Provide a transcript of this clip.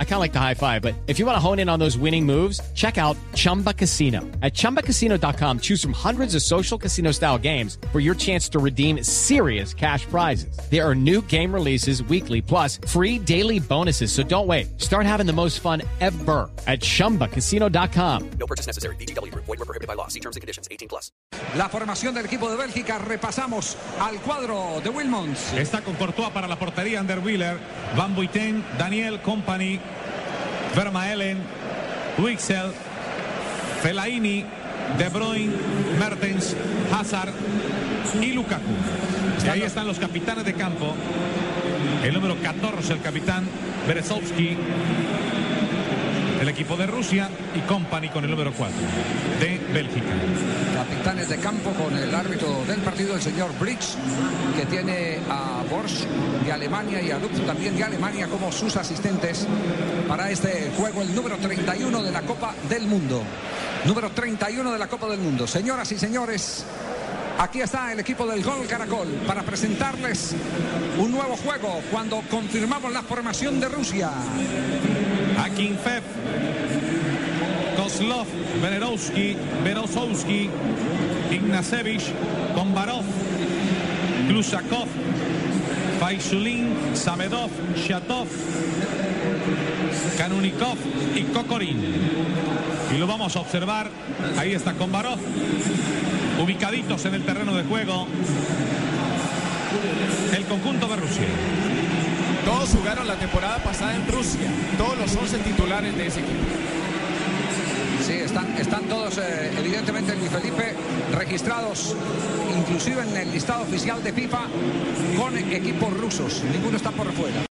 I kind of like the high five, but if you want to hone in on those winning moves, check out Chumba Casino. At ChumbaCasino.com, choose from hundreds of social casino style games for your chance to redeem serious cash prizes. There are new game releases weekly, plus free daily bonuses. So don't wait. Start having the most fun ever at ChumbaCasino.com. No purchase necessary. BGW. Void were prohibited by law. See terms and conditions. 18 plus. La formación del equipo de Bélgica. Repasamos al cuadro de Wilmons. Está con Courtois para la portería, Anderwiller, Van Buiten, Daniel Company, Vermaelen, Wixel, Fellaini, De Bruyne, Mertens, Hazard y Lukaku. Y ahí están los capitanes de campo. El número 14, el capitán Berezovsky, el equipo de Rusia y Company con el número 4 de Bélgica. Campo con el árbitro del partido, el señor Briggs, que tiene a Borsch de Alemania y a Lutz también de Alemania como sus asistentes para este juego, el número 31 de la Copa del Mundo. Número 31 de la Copa del Mundo. Señoras y señores, Aquí está el equipo del Gol Caracol para presentarles un nuevo juego cuando confirmamos la formación de Rusia. Akinfev, Kozlov, Venerovsky, Berosowski, Ignacevich, Kombarov, Klusakov, Faishulin, Samedov, Shatov, Kanunikov y Kokorin. Y lo vamos a observar. Ahí está Kombarov, ubicaditos en el terreno de juego. El conjunto de Rusia. Todos jugaron la temporada pasada en Rusia. Todos los 11 titulares de ese equipo. Sí, están, están todos, eh, evidentemente, Luis Felipe, registrados inclusive en el listado oficial de FIFA con equipos rusos. Ninguno está por fuera.